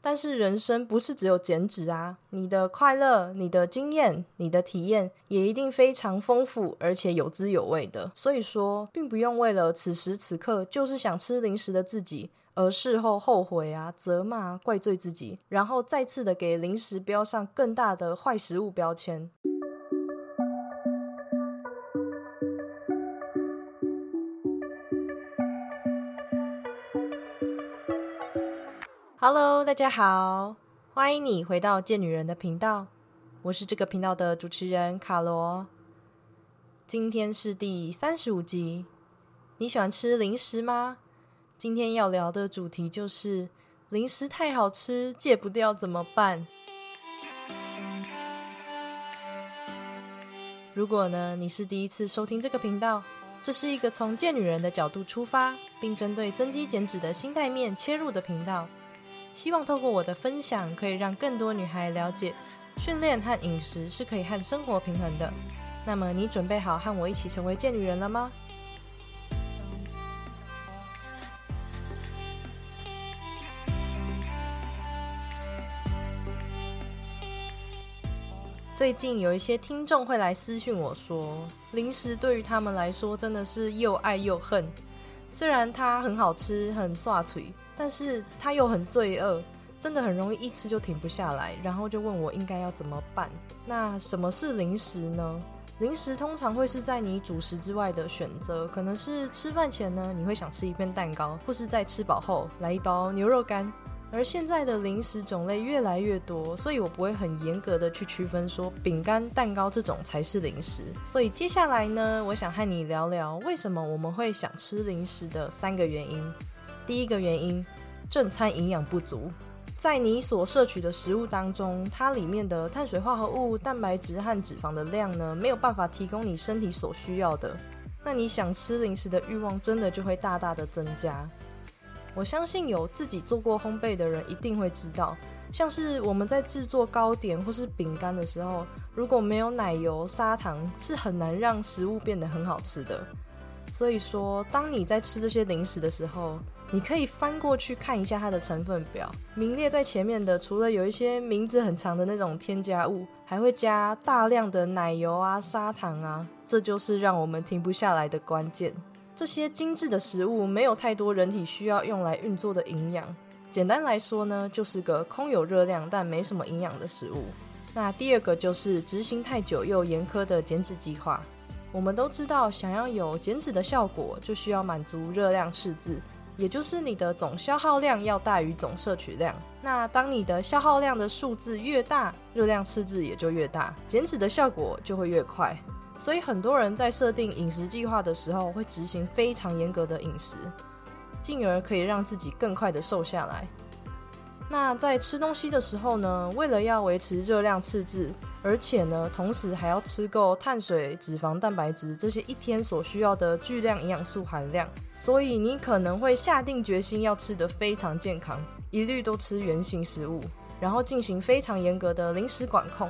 但是人生不是只有减脂啊，你的快乐、你的经验、你的体验也一定非常丰富，而且有滋有味的。所以说，并不用为了此时此刻就是想吃零食的自己，而事后后悔啊、责骂、怪罪自己，然后再次的给零食标上更大的坏食物标签。Hello，大家好，欢迎你回到贱女人的频道，我是这个频道的主持人卡罗。今天是第三十五集，你喜欢吃零食吗？今天要聊的主题就是零食太好吃，戒不掉怎么办？如果呢你是第一次收听这个频道，这是一个从贱女人的角度出发，并针对增肌减脂的心态面切入的频道。希望透过我的分享，可以让更多女孩了解，训练和饮食是可以和生活平衡的。那么，你准备好和我一起成为贱女人了吗？最近有一些听众会来私讯我说，零食对于他们来说真的是又爱又恨。虽然它很好吃，很刷嘴。但是他又很罪恶，真的很容易一吃就停不下来，然后就问我应该要怎么办。那什么是零食呢？零食通常会是在你主食之外的选择，可能是吃饭前呢，你会想吃一片蛋糕，或是在吃饱后来一包牛肉干。而现在的零食种类越来越多，所以我不会很严格的去区分说饼干、蛋糕这种才是零食。所以接下来呢，我想和你聊聊为什么我们会想吃零食的三个原因。第一个原因，正餐营养不足。在你所摄取的食物当中，它里面的碳水化合物、蛋白质和脂肪的量呢，没有办法提供你身体所需要的。那你想吃零食的欲望，真的就会大大的增加。我相信有自己做过烘焙的人一定会知道，像是我们在制作糕点或是饼干的时候，如果没有奶油、砂糖，是很难让食物变得很好吃的。所以说，当你在吃这些零食的时候，你可以翻过去看一下它的成分表，名列在前面的，除了有一些名字很长的那种添加物，还会加大量的奶油啊、砂糖啊，这就是让我们停不下来的关键。这些精致的食物没有太多人体需要用来运作的营养，简单来说呢，就是个空有热量但没什么营养的食物。那第二个就是执行太久又严苛的减脂计划。我们都知道，想要有减脂的效果，就需要满足热量赤字。也就是你的总消耗量要大于总摄取量。那当你的消耗量的数字越大，热量赤字也就越大，减脂的效果就会越快。所以很多人在设定饮食计划的时候，会执行非常严格的饮食，进而可以让自己更快的瘦下来。那在吃东西的时候呢，为了要维持热量赤字。而且呢，同时还要吃够碳水、脂肪、蛋白质这些一天所需要的巨量营养素含量，所以你可能会下定决心要吃得非常健康，一律都吃原形食物，然后进行非常严格的零食管控。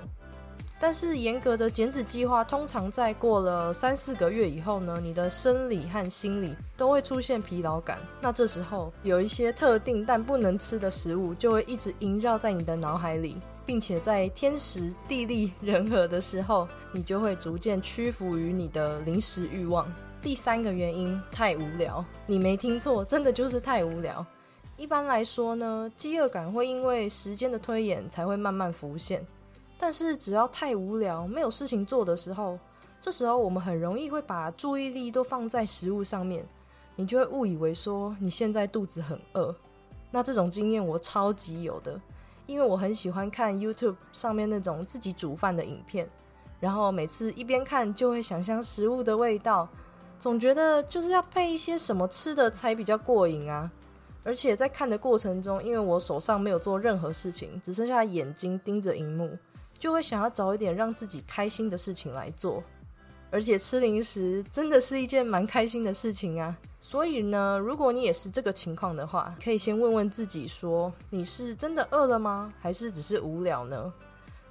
但是严格的减脂计划通常在过了三四个月以后呢，你的生理和心理都会出现疲劳感。那这时候有一些特定但不能吃的食物就会一直萦绕在你的脑海里。并且在天时地利人和的时候，你就会逐渐屈服于你的零食欲望。第三个原因，太无聊。你没听错，真的就是太无聊。一般来说呢，饥饿感会因为时间的推演才会慢慢浮现。但是只要太无聊，没有事情做的时候，这时候我们很容易会把注意力都放在食物上面，你就会误以为说你现在肚子很饿。那这种经验我超级有的。因为我很喜欢看 YouTube 上面那种自己煮饭的影片，然后每次一边看就会想象食物的味道，总觉得就是要配一些什么吃的才比较过瘾啊！而且在看的过程中，因为我手上没有做任何事情，只剩下眼睛盯着荧幕，就会想要找一点让自己开心的事情来做。而且吃零食真的是一件蛮开心的事情啊！所以呢，如果你也是这个情况的话，可以先问问自己：说你是真的饿了吗？还是只是无聊呢？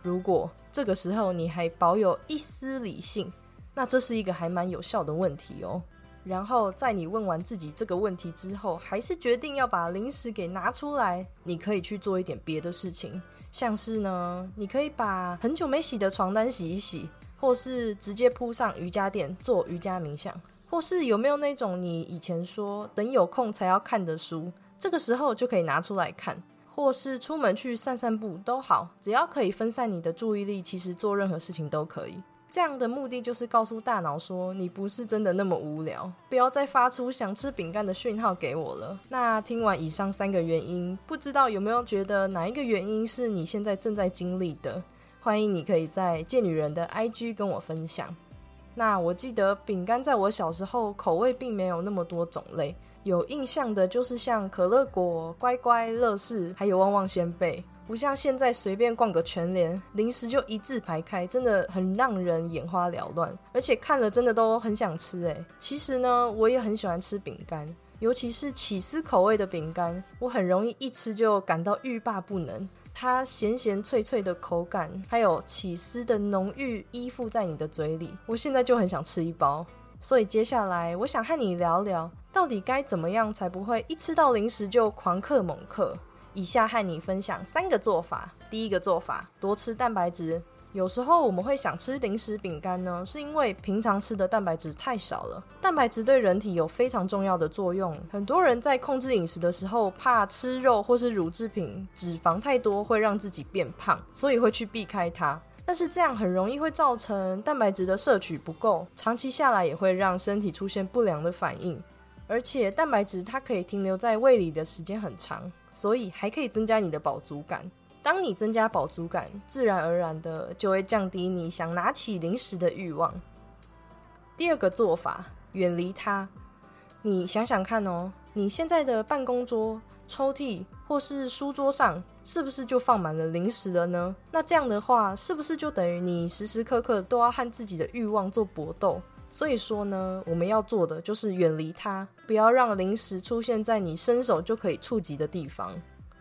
如果这个时候你还保有一丝理性，那这是一个还蛮有效的问题哦。然后在你问完自己这个问题之后，还是决定要把零食给拿出来，你可以去做一点别的事情，像是呢，你可以把很久没洗的床单洗一洗，或是直接铺上瑜伽垫做瑜伽冥想，或是有没有那种你以前说等有空才要看的书，这个时候就可以拿出来看，或是出门去散散步都好，只要可以分散你的注意力，其实做任何事情都可以。这样的目的就是告诉大脑说，你不是真的那么无聊，不要再发出想吃饼干的讯号给我了。那听完以上三个原因，不知道有没有觉得哪一个原因是你现在正在经历的？欢迎你可以在贱女人的 IG 跟我分享。那我记得饼干在我小时候口味并没有那么多种类，有印象的就是像可乐果、乖乖、乐事，还有旺旺仙贝。不像现在随便逛个全联，零食就一字排开，真的很让人眼花缭乱，而且看了真的都很想吃诶。其实呢，我也很喜欢吃饼干，尤其是起司口味的饼干，我很容易一吃就感到欲罢不能。它咸咸脆脆的口感，还有起司的浓郁依附在你的嘴里，我现在就很想吃一包。所以接下来我想和你聊聊，到底该怎么样才不会一吃到零食就狂嗑猛嗑。以下和你分享三个做法。第一个做法，多吃蛋白质。有时候我们会想吃零食饼干呢，是因为平常吃的蛋白质太少了。蛋白质对人体有非常重要的作用。很多人在控制饮食的时候，怕吃肉或是乳制品脂肪太多会让自己变胖，所以会去避开它。但是这样很容易会造成蛋白质的摄取不够，长期下来也会让身体出现不良的反应。而且蛋白质它可以停留在胃里的时间很长。所以还可以增加你的饱足感。当你增加饱足感，自然而然的就会降低你想拿起零食的欲望。第二个做法，远离它。你想想看哦，你现在的办公桌、抽屉或是书桌上，是不是就放满了零食了呢？那这样的话，是不是就等于你时时刻刻都要和自己的欲望做搏斗？所以说呢，我们要做的就是远离它，不要让零食出现在你伸手就可以触及的地方。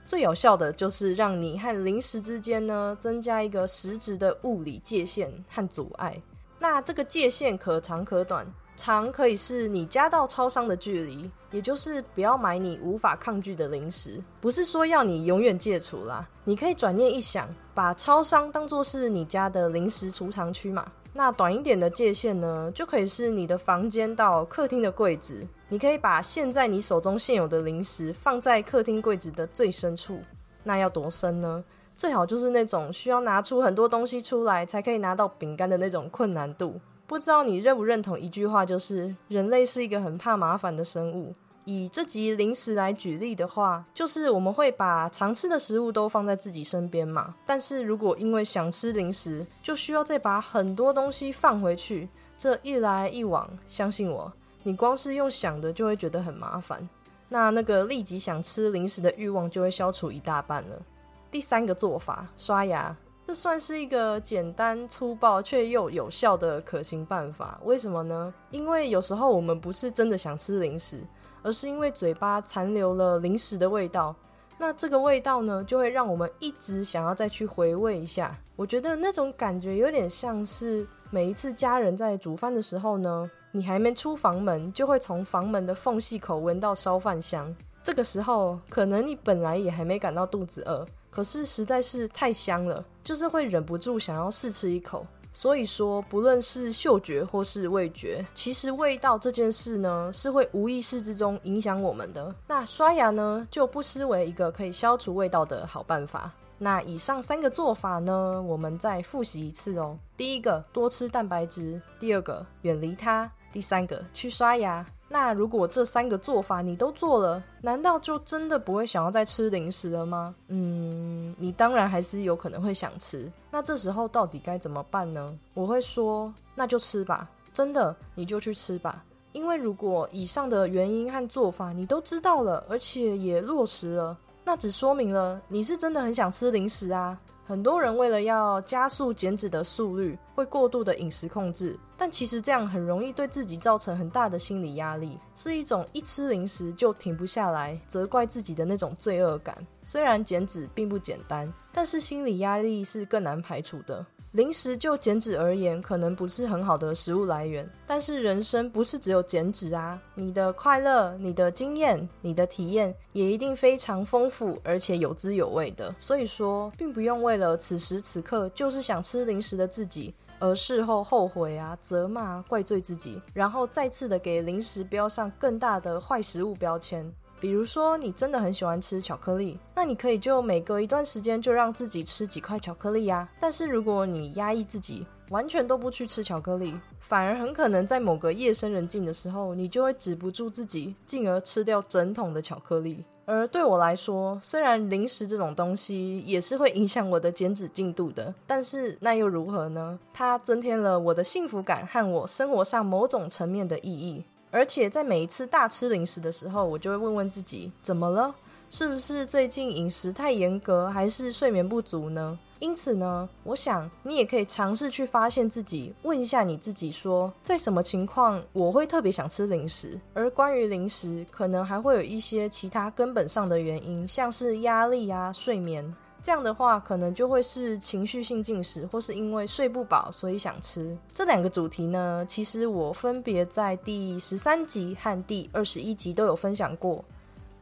最有效的就是让你和零食之间呢增加一个实质的物理界限和阻碍。那这个界限可长可短，长可以是你家到超商的距离，也就是不要买你无法抗拒的零食。不是说要你永远戒除啦，你可以转念一想，把超商当做是你家的零食储藏区嘛。那短一点的界限呢，就可以是你的房间到客厅的柜子。你可以把现在你手中现有的零食放在客厅柜子的最深处。那要多深呢？最好就是那种需要拿出很多东西出来才可以拿到饼干的那种困难度。不知道你认不认同一句话，就是人类是一个很怕麻烦的生物。以这集零食来举例的话，就是我们会把常吃的食物都放在自己身边嘛。但是如果因为想吃零食，就需要再把很多东西放回去，这一来一往，相信我，你光是用想的就会觉得很麻烦。那那个立即想吃零食的欲望就会消除一大半了。第三个做法，刷牙，这算是一个简单粗暴却又有效的可行办法。为什么呢？因为有时候我们不是真的想吃零食。而是因为嘴巴残留了零食的味道，那这个味道呢，就会让我们一直想要再去回味一下。我觉得那种感觉有点像是每一次家人在煮饭的时候呢，你还没出房门，就会从房门的缝隙口闻到烧饭香。这个时候，可能你本来也还没感到肚子饿，可是实在是太香了，就是会忍不住想要试吃一口。所以说，不论是嗅觉或是味觉，其实味道这件事呢，是会无意识之中影响我们的。那刷牙呢，就不失为一个可以消除味道的好办法。那以上三个做法呢，我们再复习一次哦。第一个，多吃蛋白质；第二个，远离它；第三个，去刷牙。那如果这三个做法你都做了，难道就真的不会想要再吃零食了吗？嗯，你当然还是有可能会想吃。那这时候到底该怎么办呢？我会说，那就吃吧，真的，你就去吃吧。因为如果以上的原因和做法你都知道了，而且也落实了，那只说明了你是真的很想吃零食啊。很多人为了要加速减脂的速率，会过度的饮食控制，但其实这样很容易对自己造成很大的心理压力，是一种一吃零食就停不下来，责怪自己的那种罪恶感。虽然减脂并不简单，但是心理压力是更难排除的。零食就减脂而言，可能不是很好的食物来源。但是人生不是只有减脂啊，你的快乐、你的经验、你的体验，也一定非常丰富，而且有滋有味的。所以说，并不用为了此时此刻就是想吃零食的自己，而事后后悔啊、责骂、怪罪自己，然后再次的给零食标上更大的坏食物标签。比如说，你真的很喜欢吃巧克力，那你可以就每隔一段时间就让自己吃几块巧克力呀。但是如果你压抑自己，完全都不去吃巧克力，反而很可能在某个夜深人静的时候，你就会止不住自己，进而吃掉整桶的巧克力。而对我来说，虽然零食这种东西也是会影响我的减脂进度的，但是那又如何呢？它增添了我的幸福感和我生活上某种层面的意义。而且在每一次大吃零食的时候，我就会问问自己，怎么了？是不是最近饮食太严格，还是睡眠不足呢？因此呢，我想你也可以尝试去发现自己，问一下你自己，说在什么情况我会特别想吃零食？而关于零食，可能还会有一些其他根本上的原因，像是压力啊、睡眠。这样的话，可能就会是情绪性进食，或是因为睡不饱所以想吃。这两个主题呢，其实我分别在第十三集和第二十一集都有分享过。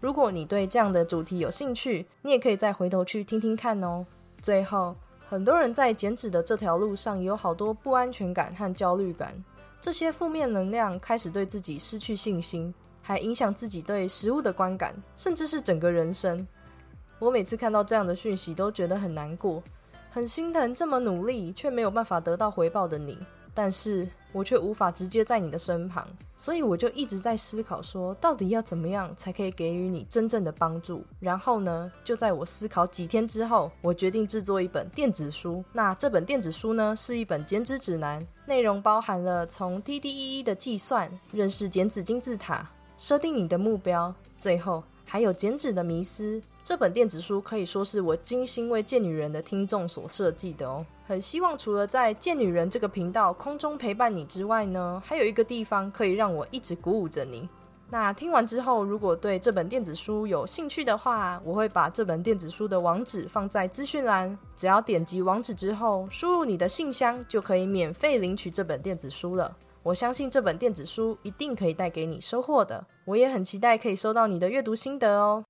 如果你对这样的主题有兴趣，你也可以再回头去听听看哦。最后，很多人在减脂的这条路上有好多不安全感和焦虑感，这些负面能量开始对自己失去信心，还影响自己对食物的观感，甚至是整个人生。我每次看到这样的讯息，都觉得很难过，很心疼这么努力却没有办法得到回报的你，但是我却无法直接在你的身旁，所以我就一直在思考，说到底要怎么样才可以给予你真正的帮助。然后呢，就在我思考几天之后，我决定制作一本电子书。那这本电子书呢，是一本减脂指南，内容包含了从 TDEE 的计算、认识减脂金字塔、设定你的目标，最后还有减脂的迷思。这本电子书可以说是我精心为贱女人的听众所设计的哦。很希望除了在贱女人这个频道空中陪伴你之外呢，还有一个地方可以让我一直鼓舞着你。那听完之后，如果对这本电子书有兴趣的话，我会把这本电子书的网址放在资讯栏。只要点击网址之后，输入你的信箱，就可以免费领取这本电子书了。我相信这本电子书一定可以带给你收获的。我也很期待可以收到你的阅读心得哦。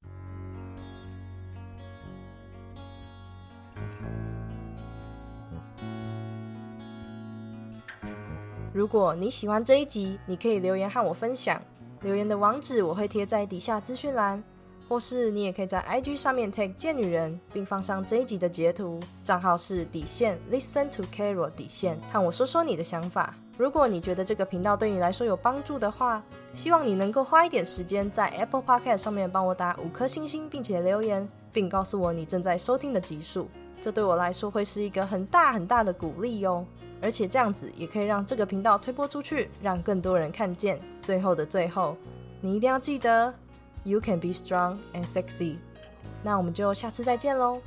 如果你喜欢这一集，你可以留言和我分享。留言的网址我会贴在底下资讯栏，或是你也可以在 IG 上面 tag 贱女人，并放上这一集的截图，账号是底线 Listen to Carol 底线，和我说说你的想法。如果你觉得这个频道对你来说有帮助的话，希望你能够花一点时间在 Apple Podcast 上面帮我打五颗星星，并且留言，并告诉我你正在收听的集数。这对我来说会是一个很大很大的鼓励哟。而且这样子也可以让这个频道推播出去，让更多人看见。最后的最后，你一定要记得，You can be strong and sexy。那我们就下次再见喽。